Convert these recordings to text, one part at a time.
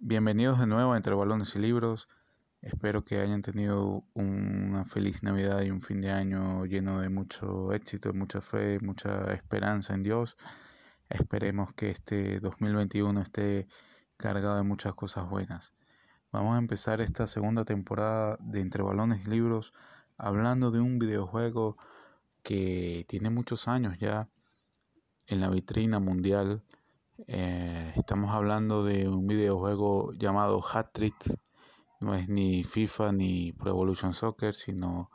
Bienvenidos de nuevo a Entre Balones y Libros. Espero que hayan tenido una feliz Navidad y un fin de año lleno de mucho éxito, mucha fe, mucha esperanza en Dios. Esperemos que este 2021 esté cargado de muchas cosas buenas. Vamos a empezar esta segunda temporada de Entre Balones y Libros hablando de un videojuego que tiene muchos años ya en la vitrina mundial eh, estamos hablando de un videojuego llamado Hat Trick. No es ni FIFA ni Pro Evolution Soccer, sino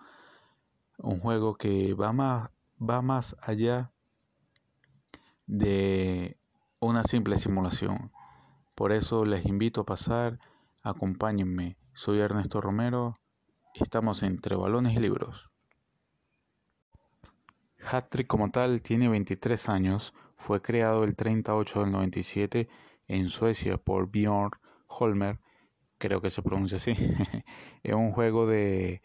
un juego que va más, va más allá de una simple simulación. Por eso les invito a pasar, acompáñenme. Soy Ernesto Romero, estamos entre balones y libros. Hat-Trick como tal tiene 23 años, fue creado el 38 del 97 en Suecia por Björn Holmer, creo que se pronuncia así. es un juego de,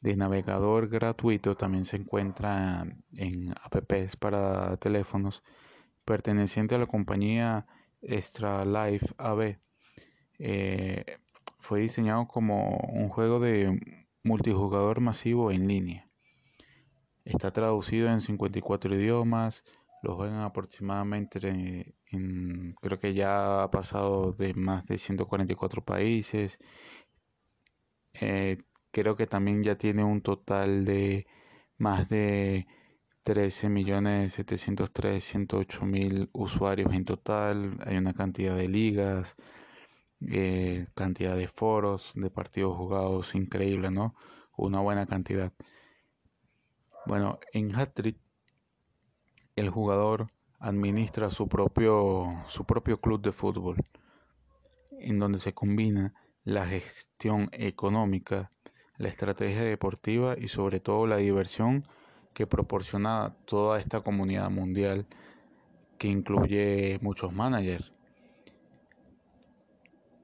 de, navegador gratuito, también se encuentra en apps para teléfonos, perteneciente a la compañía Extra Life AB. Eh, fue diseñado como un juego de multijugador masivo en línea. Está traducido en 54 idiomas, lo juegan aproximadamente en, creo que ya ha pasado de más de 144 países. Eh, creo que también ya tiene un total de más de 13 millones 703 mil usuarios en total. Hay una cantidad de ligas, eh, cantidad de foros, de partidos jugados increíble, ¿no? Una buena cantidad. Bueno, en Hattrick el jugador administra su propio, su propio club de fútbol, en donde se combina la gestión económica, la estrategia deportiva y sobre todo la diversión que proporciona toda esta comunidad mundial que incluye muchos managers.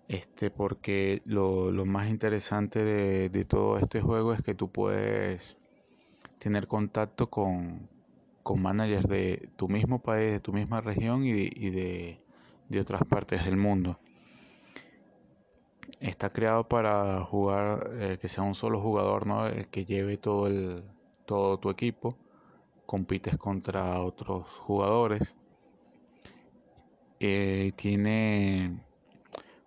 Este, porque lo, más interesante de, de todo este juego es que tú puedes tener contacto con, con managers de tu mismo país, de tu misma región y de, de, otras partes del mundo. Está creado para jugar, eh, que sea un solo jugador, ¿no? El que lleve todo, el, todo tu equipo. Compites contra otros jugadores. Eh, tiene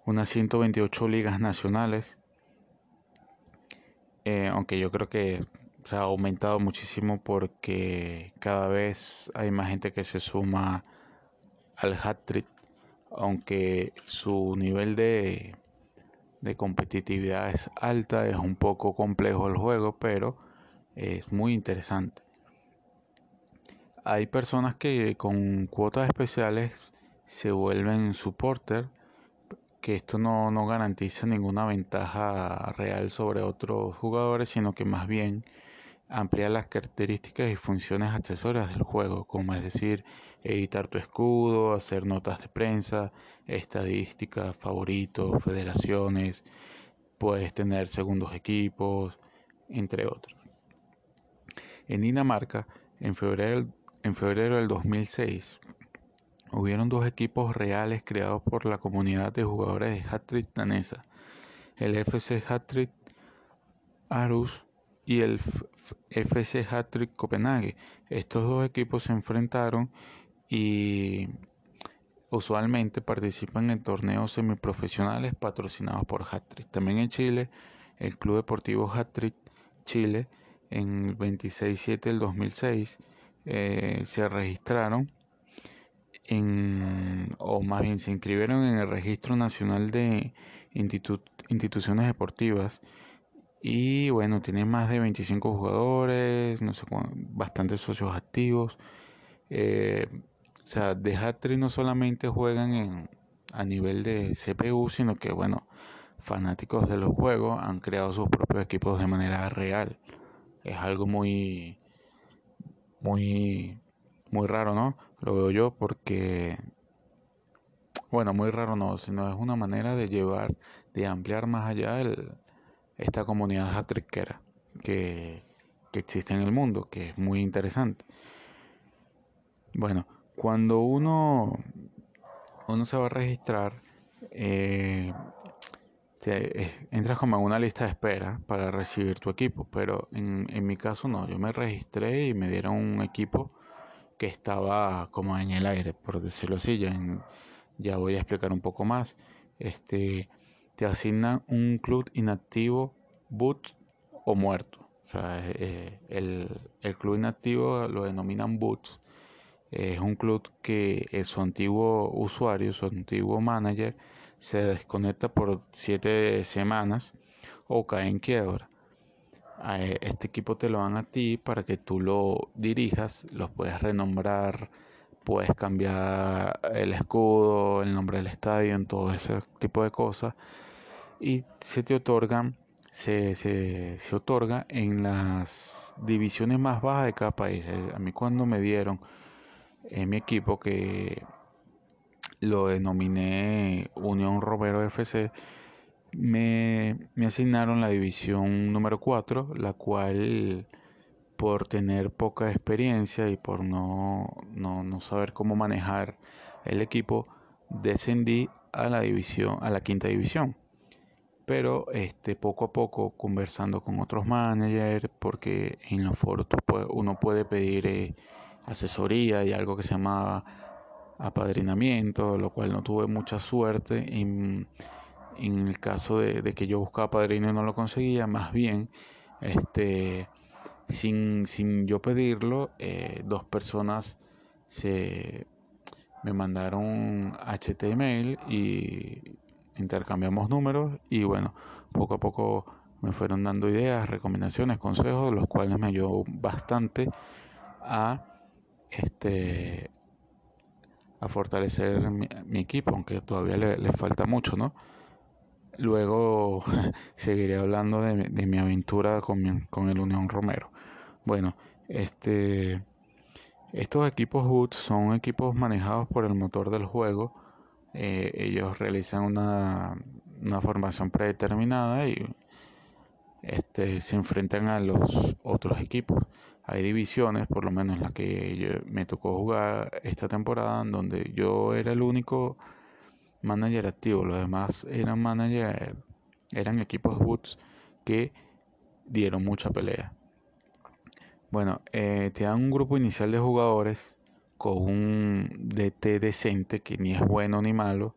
unas 128 ligas nacionales. Eh, aunque yo creo que se ha aumentado muchísimo porque cada vez hay más gente que se suma al hat trick, aunque su nivel de, de competitividad es alta, es un poco complejo el juego, pero es muy interesante. Hay personas que con cuotas especiales se vuelven supporter, que esto no, no garantiza ninguna ventaja real sobre otros jugadores, sino que más bien ampliar las características y funciones accesorias del juego, como es decir, editar tu escudo, hacer notas de prensa, estadísticas, favoritos, federaciones, puedes tener segundos equipos, entre otros. En Dinamarca, en febrero, del 2006, hubieron dos equipos reales creados por la comunidad de jugadores de Hattrick danesa, el FC Hattrick Arus y el FC Hattrick Copenhague. Estos dos equipos se enfrentaron y usualmente participan en torneos semiprofesionales patrocinados por Hattrick. También en Chile, el Club Deportivo Hattrick Chile en el 26-7 del 2006 eh, se registraron en, o más bien se inscribieron en el Registro Nacional de Instituciones Deportivas y bueno, tiene más de 25 jugadores, no sé, bastantes socios activos. Eh, o sea, de Hattrick no solamente juegan en, a nivel de CPU, sino que bueno, fanáticos de los juegos han creado sus propios equipos de manera real. Es algo muy, muy, muy raro, ¿no? Lo veo yo porque, bueno, muy raro no, sino es una manera de llevar, de ampliar más allá el, esta comunidad hatriquera que, que existe en el mundo, que es muy interesante. Bueno, cuando uno, uno se va a registrar, eh, eh, entras como en una lista de espera para recibir tu equipo, pero en, en mi caso no, yo me registré y me dieron un equipo que estaba como en el aire, por decirlo así, ya, ya voy a explicar un poco más. Este, te asignan un club inactivo, boot o muerto. O sea, eh, el, el, club inactivo lo denominan boots. Es un club que su antiguo usuario, su antiguo manager, se desconecta por siete semanas o cae en quiebra. E, este equipo te lo dan a ti para que tú lo dirijas, los puedes renombrar, puedes cambiar el escudo, el nombre del estadio, en todo ese tipo de cosas. Y se te otorgan, se, se, otorga en las divisiones más bajas de cada país. Eh, a mí cuando me dieron en mi equipo que lo denominé Unión Romero FC, me, asignaron la división número 4, la cual por tener poca experiencia y por no, no, saber cómo manejar el equipo, descendí a la división, a la quinta división. Pero este, poco a poco conversando con otros managers, porque en los foros uno puede pedir eh, asesoría y algo que se llama apadrinamiento, lo cual no tuve mucha suerte en, en el caso de, que yo buscaba padrino y no lo conseguía, más bien este sin, sin yo pedirlo, eh, dos personas se me mandaron HTML y intercambiamos números y bueno, poco a poco me fueron dando ideas, recomendaciones, consejos, los cuales me ayudó bastante a este a fortalecer mi, equipo, aunque todavía le, falta mucho, ¿no? Luego seguiré hablando de, mi aventura con, con, el Unión Romero. Bueno, este, estos equipos HUD son equipos manejados por el motor del juego. Eh, ellos realizan una, una formación predeterminada y este, se enfrentan a los otros equipos hay divisiones, por lo menos la que me tocó jugar esta temporada, en donde yo era el único manager activo, los demás eran manager, eran equipos boots que dieron mucha pelea. Bueno, eh, te dan un grupo inicial de jugadores con un DT decente que ni es bueno ni malo,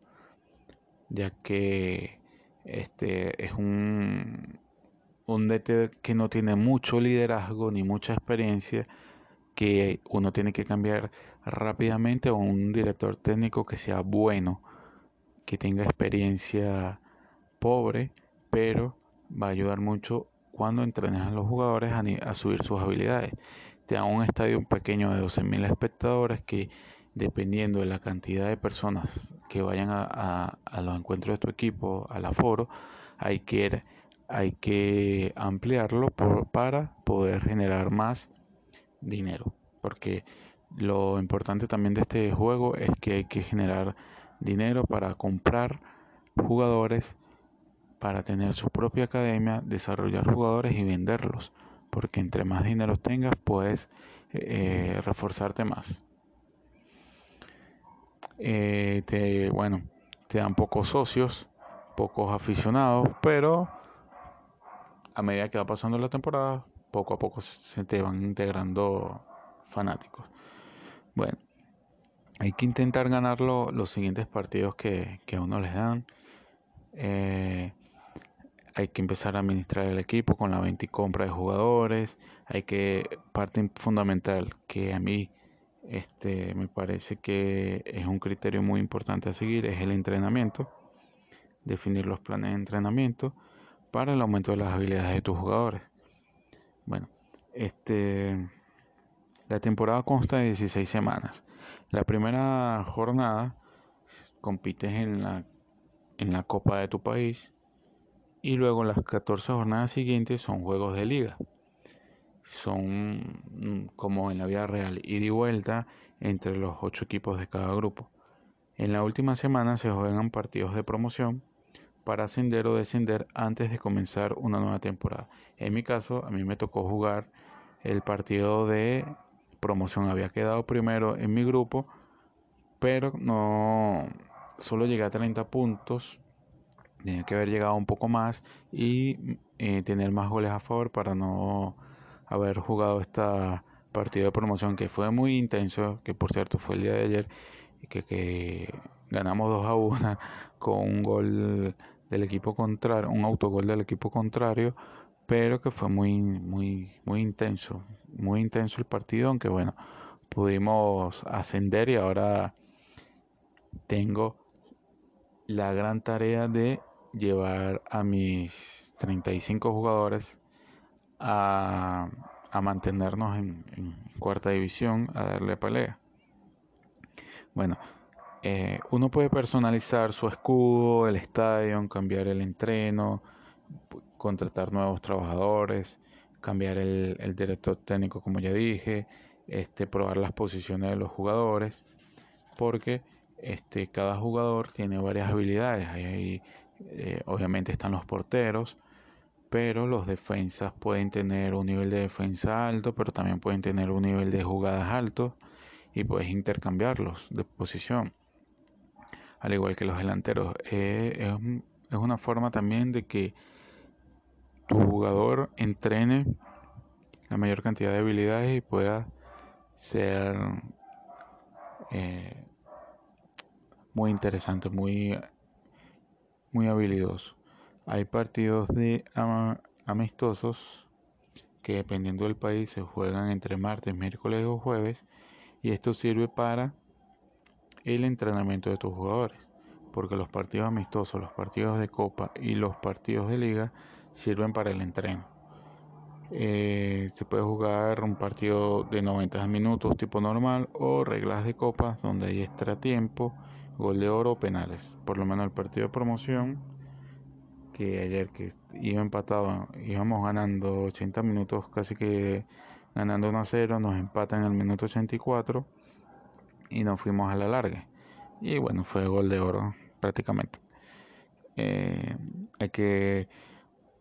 ya que este es un un DT que no tiene mucho liderazgo ni mucha experiencia, que uno tiene que cambiar rápidamente a un director técnico que sea bueno, que tenga experiencia pobre, pero va a ayudar mucho cuando entrenes a los jugadores a, subir sus habilidades. Da un estadio pequeño de 12.000 espectadores que dependiendo de la cantidad de personas que vayan a, a los encuentros de tu equipo, al aforo, hay que ir hay que ampliarlo para poder generar más dinero. Porque lo importante también de este juego es que hay que generar dinero para comprar jugadores, para tener su propia academia, desarrollar jugadores y venderlos. Porque entre más dinero tengas, puedes eh, reforzarte más. Eh, te, bueno, te dan pocos socios, pocos aficionados, pero a medida que va pasando la temporada, poco a poco se te van integrando fanáticos. Bueno, hay que intentar ganar los siguientes partidos que, a uno les dan. Eh, hay que empezar a administrar el equipo con la venta y compra de jugadores. Hay que, parte fundamental que a mí este, me parece que es un criterio muy importante a seguir, es el entrenamiento. Definir los planes de entrenamiento para el aumento de las habilidades de tus jugadores. Bueno, este, la temporada consta de 16 semanas. La primera jornada compites en la, en la Copa de tu país y luego las 14 jornadas siguientes son juegos de liga. Son mm, como en la vida real, ida y vuelta entre los 8 equipos de cada grupo. En la última semana se juegan partidos de promoción para ascender o descender antes de comenzar una nueva temporada. En mi caso, a mí me tocó jugar el partido de promoción. Había quedado primero en mi grupo, pero no solo llegué a 30 puntos. Tenía que haber llegado un poco más y eh, tener más goles a favor para no haber jugado esta partida de promoción que fue muy intenso, que por cierto fue el día de ayer, que, que ganamos 2 a 1 con un gol del equipo contrario, un autogol del equipo contrario, pero que fue muy, muy, muy intenso, muy intenso el partido, aunque bueno, pudimos ascender y ahora tengo la gran tarea de llevar a mis 35 jugadores a, a mantenernos en, cuarta división, a darle pelea. Bueno, eh, uno puede personalizar su escudo, el estadio, cambiar el entreno, contratar nuevos trabajadores, cambiar el, el, director técnico como ya dije, este, probar las posiciones de los jugadores, porque este, cada jugador tiene varias habilidades. Ahí, eh, obviamente están los porteros, pero los defensas pueden tener un nivel de defensa alto, pero también pueden tener un nivel de jugadas alto y puedes intercambiarlos de posición. Al igual que los delanteros, eh, es, es una forma también de que tu jugador entrene la mayor cantidad de habilidades y pueda ser eh, muy interesante, muy, muy habilidoso. Hay partidos de amistosos que dependiendo del país se juegan entre martes, miércoles o jueves y esto sirve para el entrenamiento de tus jugadores porque los partidos amistosos, los partidos de copa y los partidos de liga sirven para el entreno. Eh, se puede jugar un partido de 90 minutos tipo normal o reglas de copa donde hay extra tiempo, gol de oro o penales. Por lo menos el partido de promoción que ayer que iba empatado, íbamos ganando 80 minutos casi que ganando 1 a 0, nos empatan en el minuto 84 y nos fuimos a la larga. Y bueno, fue gol de oro prácticamente. Eh, hay que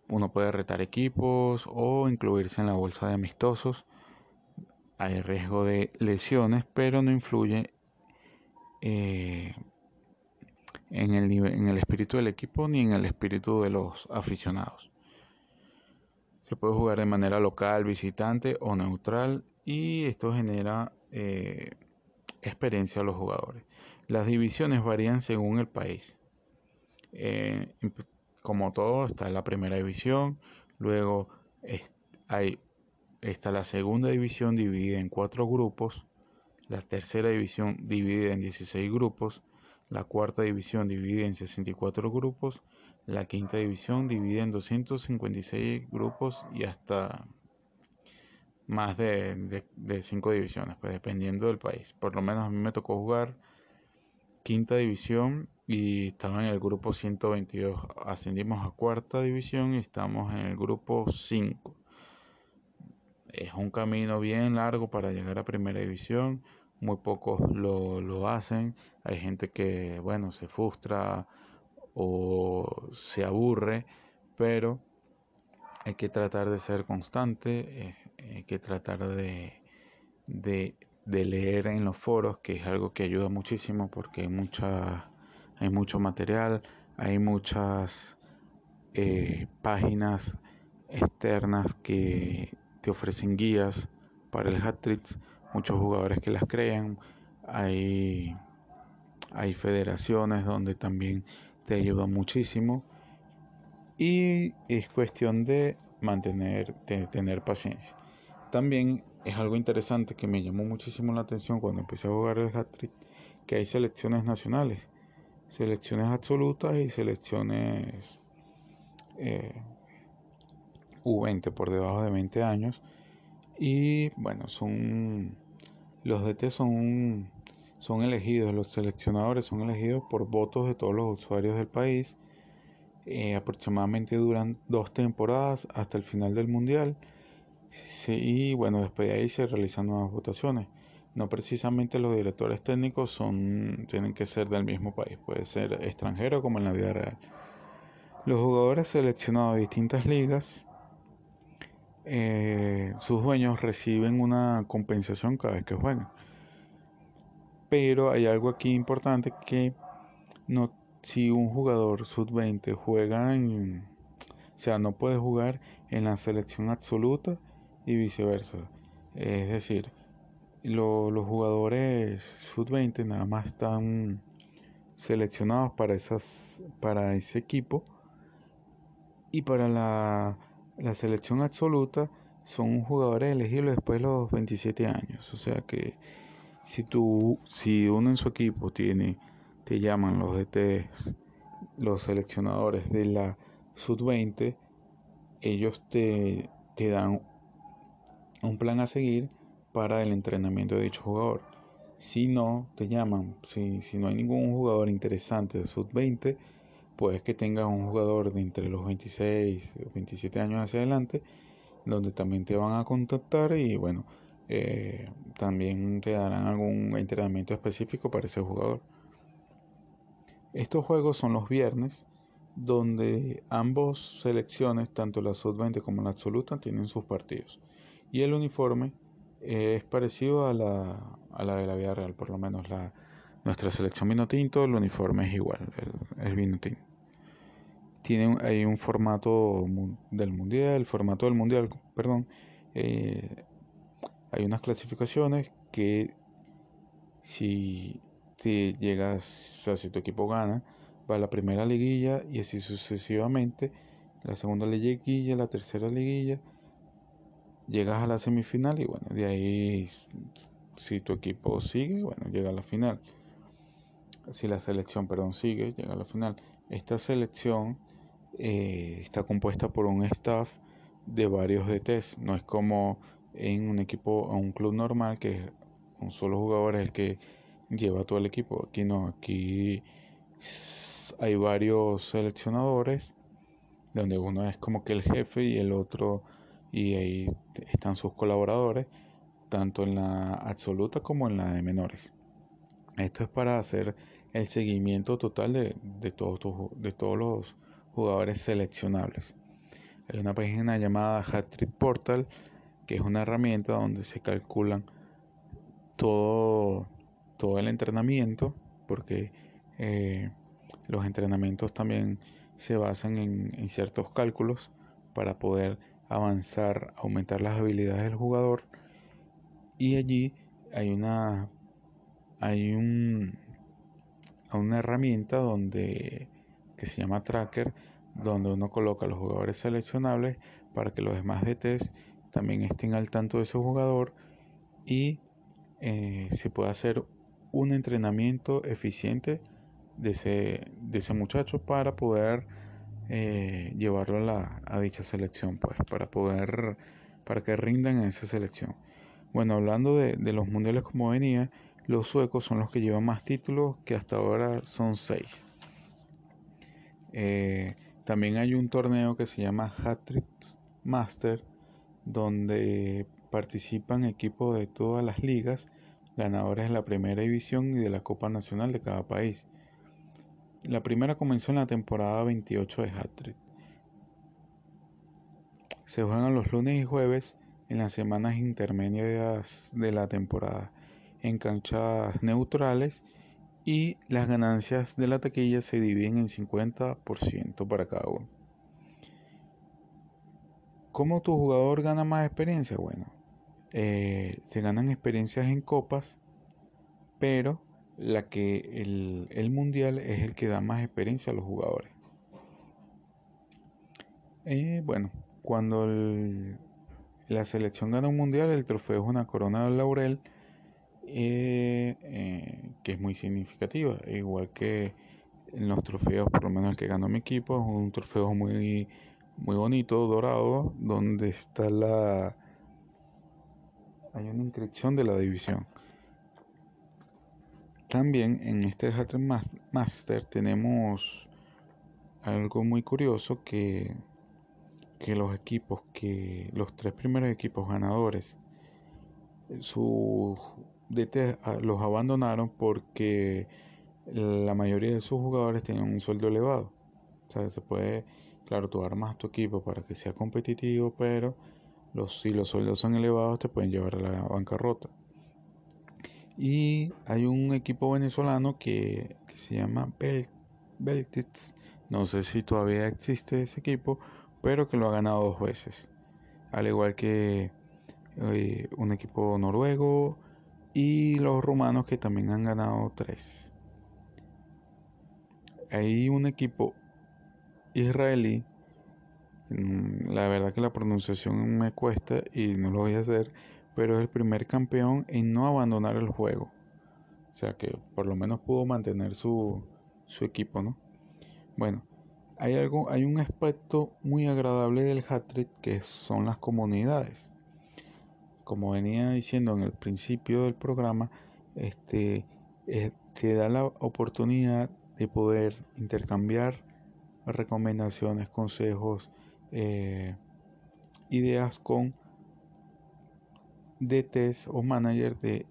uno puede retar equipos o incluirse en la bolsa de amistosos. Hay riesgo de lesiones, pero no influye eh, en, el en el espíritu del equipo ni en el espíritu de los aficionados. Se puede jugar de manera local, visitante o neutral y esto genera eh, experiencia a los jugadores. Las divisiones varían según el país. Eh, como todo, está la primera división, luego hay, está la segunda división dividida en cuatro grupos, la tercera división dividida en 16 grupos, la cuarta división dividida en 64 grupos, la quinta división dividida en 256 grupos y hasta más de, de, cinco divisiones, pues dependiendo del país. Por lo menos a mí me tocó jugar quinta división y estaba en el grupo 122. Ascendimos a cuarta división y estamos en el grupo 5. Es un camino bien largo para llegar a primera división. Muy pocos lo, lo hacen. Hay gente que, bueno, se frustra o se aburre, pero hay que tratar de ser constante, eh, hay que tratar de, de, leer en los foros, que es algo que ayuda muchísimo porque hay mucha hay mucho material, hay muchas eh, páginas externas que te ofrecen guías para el hat trick, muchos jugadores que las crean, hay, hay federaciones donde también te ayudan muchísimo y es cuestión de mantener, de tener paciencia. También es algo interesante que me llamó muchísimo la atención cuando empecé a jugar el hat trick, que hay selecciones nacionales selecciones absolutas y selecciones eh, U20 por debajo de 20 años. Y bueno, son los DT son, son elegidos, los seleccionadores son elegidos por votos de todos los usuarios del país. Eh, aproximadamente duran dos temporadas hasta el final del mundial. y bueno, después de ahí se realizan nuevas votaciones. No precisamente los directores técnicos son, tienen que ser del mismo país, puede ser extranjero como en la vida real. Los jugadores seleccionados de distintas ligas, eh, sus dueños reciben una compensación cada vez que juegan. Pero hay algo aquí importante que no, si un jugador sub-20 juega en, o sea, no puede jugar en la selección absoluta y viceversa. Es decir, los jugadores sub-20 nada más están seleccionados para, esas, para ese equipo y para la, la selección absoluta son jugadores elegibles después de los 27 años. O sea que si tú, si uno en su equipo tiene, te llaman los DT, los seleccionadores de la sub-20, ellos te, te dan un plan a seguir para el entrenamiento de dicho jugador. Si no te llaman, si, si no hay ningún jugador interesante de sub-20, puedes que tengas un jugador de entre los 26 o 27 años hacia adelante donde también te van a contactar y bueno, eh, también te darán algún entrenamiento específico para ese jugador. Estos juegos son los viernes, donde ambos selecciones, tanto la sub-20 como la absoluta, tienen sus partidos. Y el uniforme es parecido a la, a la de la vida real, por lo menos la, nuestra selección vino tinto, el uniforme es igual, el, el vino tinto tiene hay un formato del mundial, el formato del mundial, perdón, eh, hay unas clasificaciones que si, si llegas, o si tu equipo gana, va a la primera liguilla y así sucesivamente, la segunda liguilla, la tercera liguilla, llegas a la semifinal y bueno, de ahí si tu equipo sigue, bueno, llega a la final. Si la selección, perdón, sigue, llega a la final. Esta selección eh, está compuesta por un staff de varios DTs. No es como en un equipo o un club normal que un solo jugador es el que lleva todo el equipo. Aquí no, aquí hay varios seleccionadores donde uno es como que el jefe y el otro y ahí están sus colaboradores tanto en la absoluta como en la de menores. Esto es para hacer el seguimiento total de, de, todos, de todos los jugadores seleccionables. Hay una página llamada Hattrick Portal, que es una herramienta donde se calculan todo, todo el entrenamiento, porque eh, los entrenamientos también se basan en, ciertos cálculos para poder avanzar, aumentar las habilidades del jugador. Y allí hay una hay un, una herramienta donde que se llama Tracker, donde uno coloca los jugadores seleccionables para que los demás DTs también estén al tanto de ese jugador y eh, se pueda hacer un entrenamiento eficiente de ese, de ese muchacho para poder eh, llevarlo a, la, a dicha selección, pues, para poder, para que rindan en esa selección. Bueno, hablando de, de los mundiales como venía, los suecos son los que llevan más títulos, que hasta ahora son seis. Eh, también hay un torneo que se llama Hattrick Master, donde participan equipos de todas las ligas, ganadores de la primera división y de la Copa Nacional de cada país. La primera comenzó en la temporada 28 de Hattrick. Se juegan los lunes y jueves en las semanas intermedias de la temporada, en canchas neutrales y las ganancias de la taquilla se dividen en 50% para cada uno. ¿Cómo tu jugador gana más experiencia? Bueno, eh, se ganan experiencias en copas, pero la que el, mundial es el que da más experiencia a los jugadores. Eh, bueno, cuando la selección gana un mundial, el trofeo es una corona de laurel eh, eh, que es muy significativa, igual que en los trofeos, por lo menos el que ganó mi equipo, es un trofeo muy, muy bonito, dorado, donde está la... hay una inscripción de la división. También en este Hatred Master tenemos algo muy curioso que, que los equipos, que los tres primeros equipos ganadores, su los abandonaron porque la mayoría de sus jugadores tenían un sueldo elevado. O se puede, claro, tú armas tu equipo para que sea competitivo, pero los, si los sueldos son elevados te pueden llevar a la bancarrota. Y hay un equipo venezolano que, se llama Beltitz. No sé si todavía existe ese equipo, pero que lo ha ganado dos veces. Al igual que eh, un equipo noruego y los rumanos que también han ganado tres. Hay un equipo israelí, mm, la verdad que la pronunciación me cuesta y no lo voy a hacer, pero es el primer campeón en no abandonar el juego. O sea que por lo menos pudo mantener su, su equipo, ¿no? Bueno, hay algo, hay un aspecto muy agradable del hat-trick que son las comunidades. Como venía diciendo en el principio del programa, este eh, te da la oportunidad de poder intercambiar recomendaciones, consejos, eh, ideas con DTs o managers de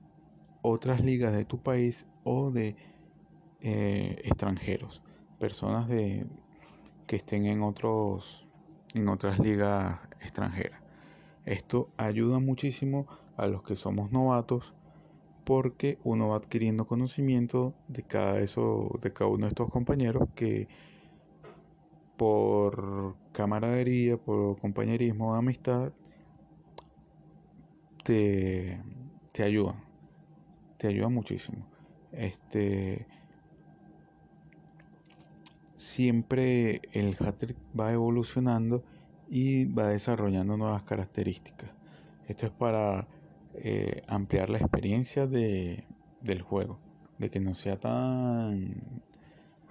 otras ligas de tu país o de eh, extranjeros, personas que estén en otros en otras ligas extranjeras. Esto ayuda muchísimo a los que somos novatos porque uno va adquiriendo conocimiento de cada eso de cada uno de estos compañeros que por camaradería, por compañerismo, amistad te, te ayudan. Te ayuda muchísimo. Este siempre el hat va evolucionando y va desarrollando nuevas características. Esto es para eh, ampliar la experiencia de, del juego, de que no sea tan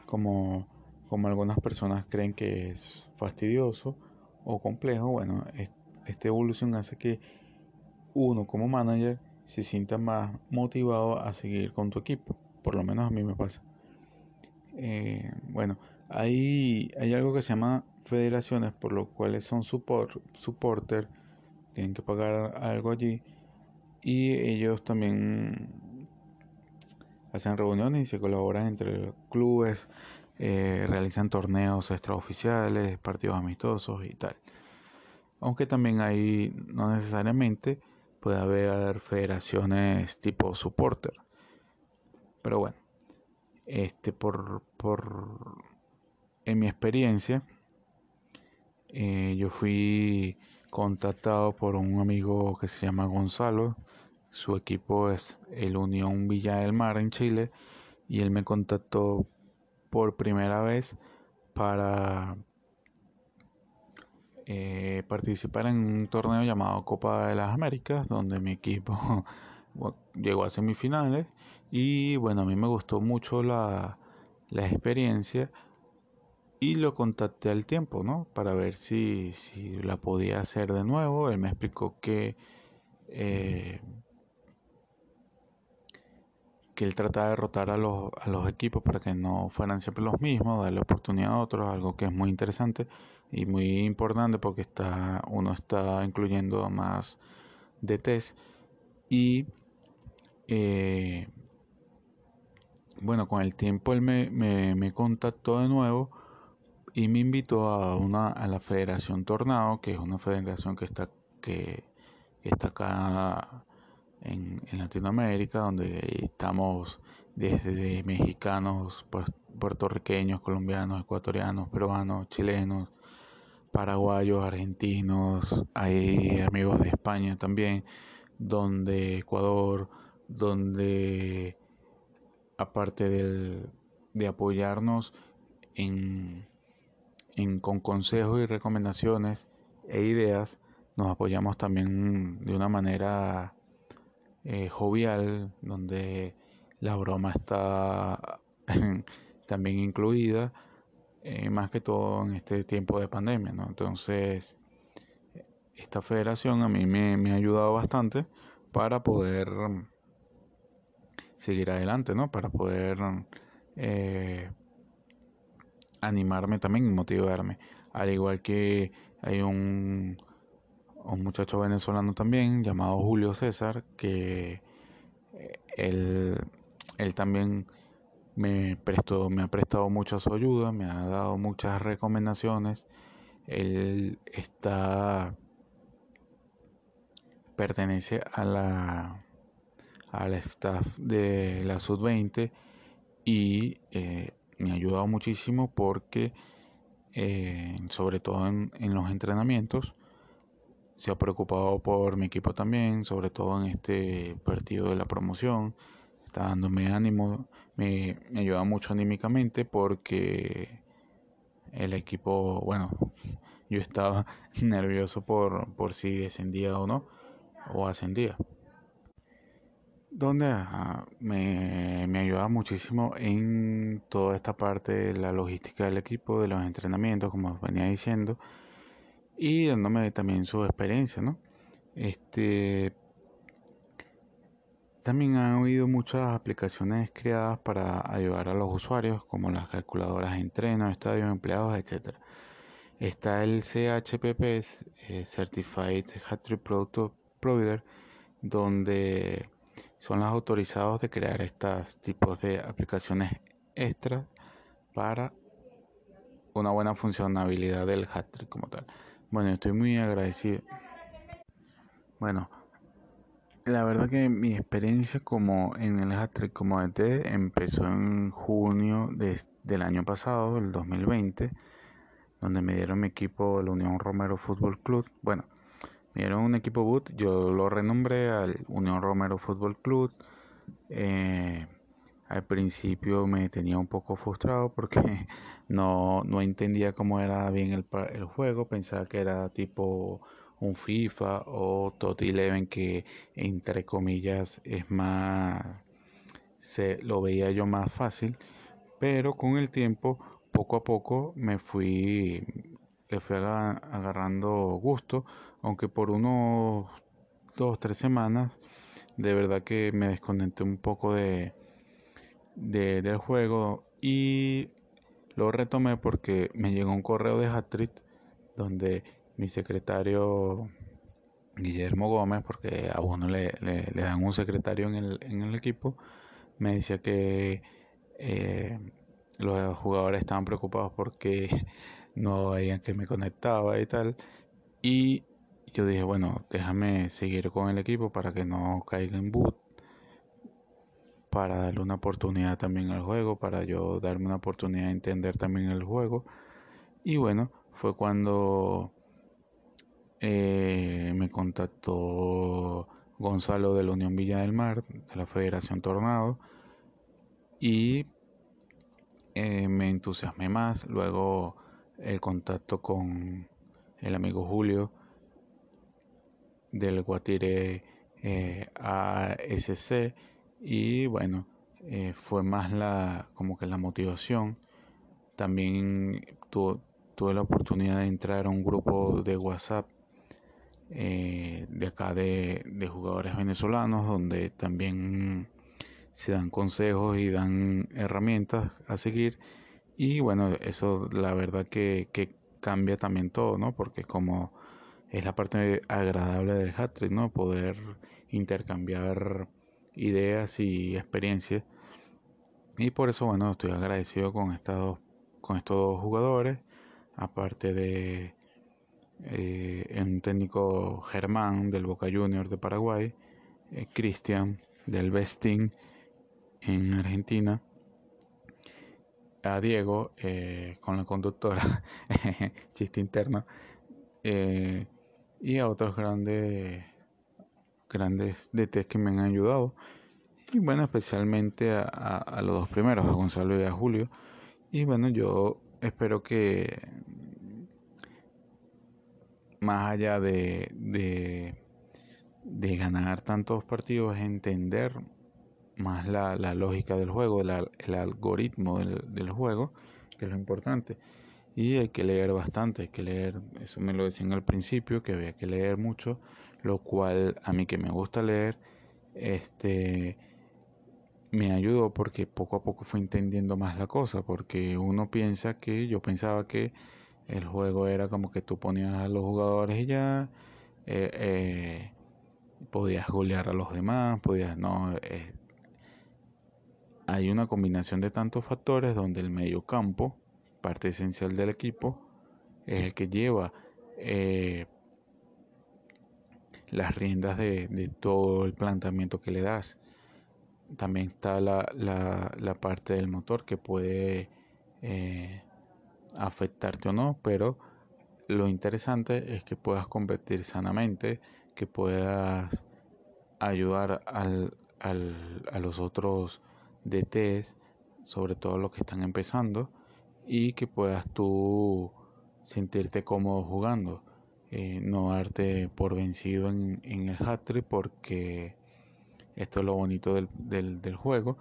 como, como algunas personas creen que es fastidioso o complejo. Bueno, esta evolución hace que uno como manager se sienta más motivado a seguir con tu equipo. Por lo menos a mí me pasa. Eh, bueno, hay, hay algo que se llama federaciones, por lo cuales son support, supporter, tienen que pagar algo allí. Y ellos también hacen reuniones y se colaboran entre clubes, eh, realizan torneos extraoficiales, partidos amistosos y tal. Aunque también hay, no necesariamente, puede haber federaciones tipo supporter. Pero bueno, este por, por en mi experiencia, eh, yo fui contactado por un amigo que se llama Gonzalo. Su equipo es el Unión Villa del Mar en Chile y él me contactó por primera vez para eh, participar en un torneo llamado Copa de las Américas, donde mi equipo llegó a semifinales y bueno, a mí me gustó mucho la, la experiencia y lo contacté al tiempo, ¿no? Para ver si, si la podía hacer de nuevo. Él me explicó que, eh, que él trataba de rotar a los, a los equipos para que no fueran siempre los mismos, darle oportunidad a otros, algo que es muy interesante y muy importante porque está, uno está incluyendo más DTs y eh, bueno, con el tiempo él me, me, contactó de nuevo y me invitó a una a la Federación Tornado, que es una federación que está que, está acá en, en, Latinoamérica, donde estamos desde mexicanos, puertorriqueños, colombianos, ecuatorianos, peruanos, chilenos, paraguayos, argentinos, hay amigos de España también, donde Ecuador, donde aparte de apoyarnos en, con consejos y recomendaciones e ideas, nos apoyamos también de una manera eh, jovial, donde la broma está también incluida eh, más que todo en este tiempo de pandemia, ¿no? Entonces, esta federación a mí me, ha ayudado bastante para poder seguir adelante, ¿no? Para poder eh, animarme también y motivarme. Al igual que hay un, un muchacho venezolano también llamado Julio César, que eh, él, él también me prestó, me ha prestado mucha su ayuda, me ha dado muchas recomendaciones. Él está pertenece a la al staff de la sub 20 y eh, me ha ayudado muchísimo porque, eh, sobre todo en, los entrenamientos, se ha preocupado por mi equipo también, sobre todo en este partido de la promoción. Está dándome ánimo, me, me ayuda mucho anímicamente porque el equipo, bueno, yo estaba nervioso por, por si descendía o no, o ascendía. Donde me, me ayuda muchísimo en toda esta parte de la logística del equipo, de los entrenamientos, como venía diciendo, y dándome también su experiencia, ¿no? Este, también han habido muchas aplicaciones creadas para ayudar a los usuarios, como las calculadoras de entreno, estadios, empleados, etc. Está el CHPP, eh, Certified Hat Product Provider, donde son los autorizados de crear estos tipos de aplicaciones extras para una buena funcionalidad del hat como tal. Bueno, estoy muy agradecido. Bueno, la verdad que mi experiencia como en el hat como DT empezó en junio del año pasado, el 2020, donde me dieron mi equipo, la Unión Romero Fútbol Club. Bueno, me un equipo boot, yo lo renombré al Unión Romero Fútbol Club. Eh, al principio me tenía un poco frustrado porque no, no entendía cómo era bien el, el juego, pensaba que era tipo un FIFA o Toti Eleven que entre comillas es más se lo veía yo más fácil pero con el tiempo poco a poco me fui le fui agarrando gusto aunque por unos dos tres semanas de verdad que me desconecté un poco de, de del juego y lo retomé porque me llegó un correo de Hatrit donde mi secretario Guillermo Gómez, porque a uno le, le, dan un secretario en el, en el, equipo, me decía que eh, los jugadores estaban preocupados porque no veían que me conectaba y tal. Y yo dije, bueno, déjame seguir con el equipo para que no caiga en boot, para darle una oportunidad también al juego, para yo darme una oportunidad de entender también el juego. Y bueno, fue cuando eh, me contactó Gonzalo de la Unión Villa del Mar, de la Federación Tornado, y eh, me entusiasmé más. Luego el contacto con el amigo Julio del Guatire eh, ASC y bueno eh, fue más la como que la motivación. También tuve la oportunidad de entrar a un grupo de WhatsApp eh, de acá de, jugadores venezolanos donde también se dan consejos y dan herramientas a seguir. Y bueno eso la verdad que, cambia también todo no porque como es la parte agradable del hat no poder intercambiar ideas y experiencias. Y por eso bueno estoy agradecido con estos dos jugadores. Aparte de eh, un técnico Germán del Boca Juniors de Paraguay, eh, Cristian del Besting en Argentina, a Diego eh, con la conductora, chiste interno, eh, y a otros grandes grandes DTs que me han ayudado. Y bueno, especialmente a, a los dos primeros, a Gonzalo y a Julio. Y bueno, yo espero que más allá de, de, ganar tantos partidos, entender más la, lógica del juego, el algoritmo del, juego, que es lo importante. Y hay que leer bastante, hay que leer, eso me lo decían al principio, que había que leer mucho, lo cual a mí que me gusta leer, este me ayudó porque poco a poco fui entendiendo más la cosa, porque uno piensa que, yo pensaba que el juego era como que tú ponías a los jugadores y ya eh, eh, podías golear a los demás, podías no. Eh, hay una combinación de tantos factores donde el medio campo, parte esencial del equipo, es el que lleva las riendas de, todo el planteamiento que le das. También está la, la, la parte del motor que puede eh, afectarte o no, pero lo interesante es que puedas competir sanamente, que puedas ayudar al, al, a los otros DTs, sobre todo los que están empezando, y que puedas tú sentirte cómodo jugando. Eh, no darte por vencido en, en el hat porque esto es lo bonito del, del, del, juego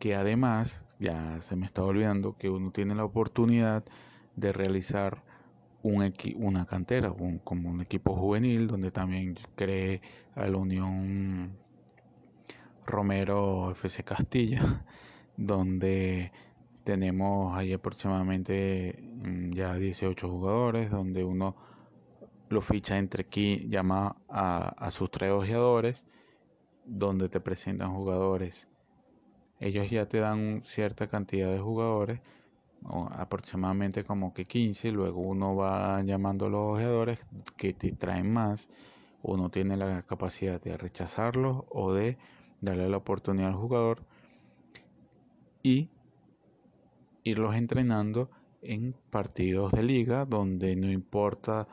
que además ya se me está olvidando que uno tiene la oportunidad de realizar un una cantera un, como un equipo juvenil donde también cree a la Unión Romero FC Castilla donde tenemos ahí aproximadamente mm, ya 18 jugadores donde uno lo ficha entre aquí, llama a, sus tres ojeadores, donde te presentan jugadores. Ellos ya te dan cierta cantidad de jugadores, aproximadamente como que 15, luego uno va llamando a los ojeadores que te traen más, uno tiene la capacidad de rechazarlos o de darle la oportunidad al jugador y irlos entrenando en partidos de liga donde no importa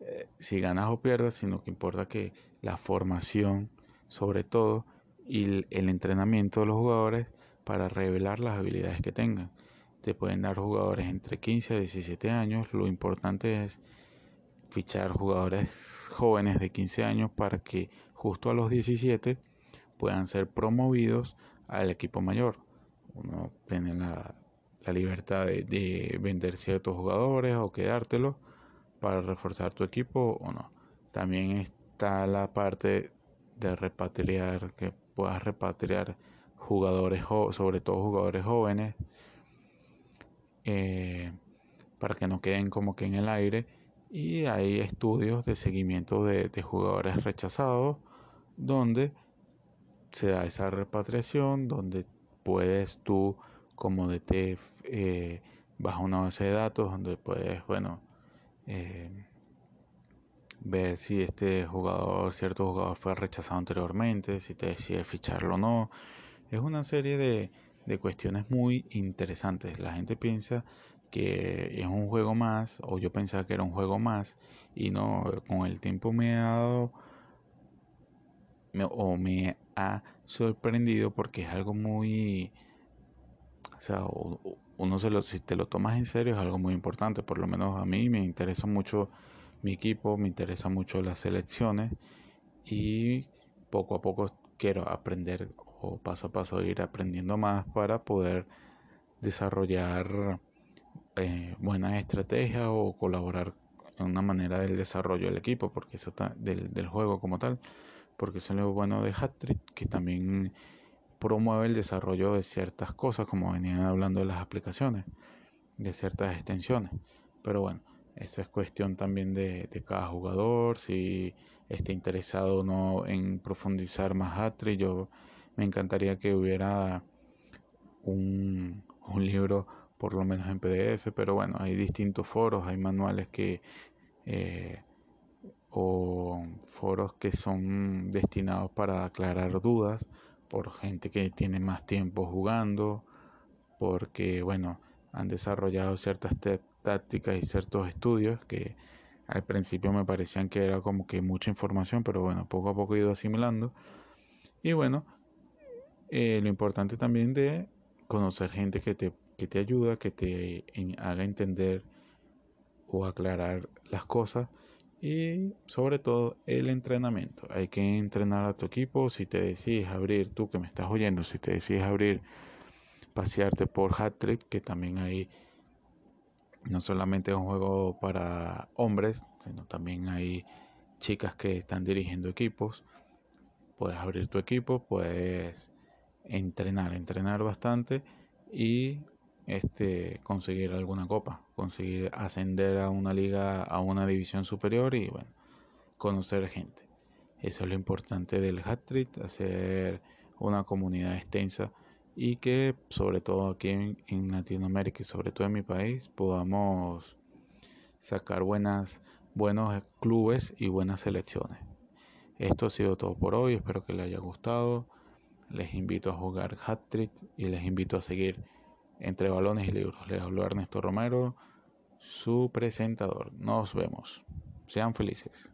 eh, si ganas o pierdas, sino que importa que la formación, sobre todo, y el, entrenamiento de los jugadores para revelar las habilidades que tengan. Te pueden dar jugadores entre 15 a 17 años. Lo importante es fichar jugadores jóvenes de 15 años para que justo a los 17 puedan ser promovidos al equipo mayor. Uno tiene la, libertad de, de, vender ciertos jugadores o quedártelos para reforzar tu equipo o no. También está la parte de repatriar, que puedas repatriar jugadores, sobre todo jugadores jóvenes, eh, para que no queden como que en el aire. Y hay estudios de seguimiento de, jugadores rechazados, donde se da esa repatriación, donde puedes tú como DT eh, bajo una base de datos, donde puedes, bueno, eh, ver si este jugador, cierto jugador fue rechazado anteriormente, si te decide ficharlo o no. Es una serie de, de cuestiones muy interesantes. La gente piensa que es un juego más, o yo pensaba que era un juego más, y no, con el tiempo me ha dado, o me ha sorprendido porque es algo muy, uno se lo, si te lo tomas en serio es algo muy importante, por lo menos a mí me interesa mucho mi equipo, me interesa mucho las selecciones y poco a poco quiero aprender o paso a paso ir aprendiendo más para poder desarrollar eh, buenas estrategias o colaborar en una manera del desarrollo del equipo, porque eso está, del, del juego como tal, porque eso es lo bueno de Hattrick, que también promueve el desarrollo de ciertas cosas, como venían hablando de las aplicaciones, de ciertas extensiones. Pero bueno, eso es cuestión también de, cada jugador, si está interesado o no en profundizar más Atri. Yo me encantaría que hubiera un, un libro, por lo menos en PDF, pero bueno, hay distintos foros, hay manuales que... Eh, o foros que son destinados para aclarar dudas por gente que tiene más tiempo jugando, porque bueno, han desarrollado ciertas tácticas y ciertos estudios que al principio me parecían que era como que mucha información, pero bueno, poco a poco he ido asimilando. Y bueno, eh, lo importante también de conocer gente que te, que te ayuda, que te haga entender o aclarar las cosas y sobre todo el entrenamiento. Hay que entrenar a tu equipo. Si te decides abrir, tú que me estás oyendo, si te decides abrir, pasearte por Hat Trick, que también hay no solamente un juego para hombres, sino también hay chicas que están dirigiendo equipos. Puedes abrir tu equipo, puedes entrenar, entrenar bastante y este, conseguir alguna copa, conseguir ascender a una liga, a una división superior y bueno, conocer gente. Eso es lo importante del hat trick, hacer una comunidad extensa y que sobre todo aquí en, Latinoamérica y sobre todo en mi país podamos sacar buenas, buenos clubes y buenas selecciones. Esto ha sido todo por hoy, espero que les haya gustado. Les invito a jugar hat trick y les invito a seguir entre balones y libros. Les habló Ernesto Romero, su presentador. Nos vemos. Sean felices.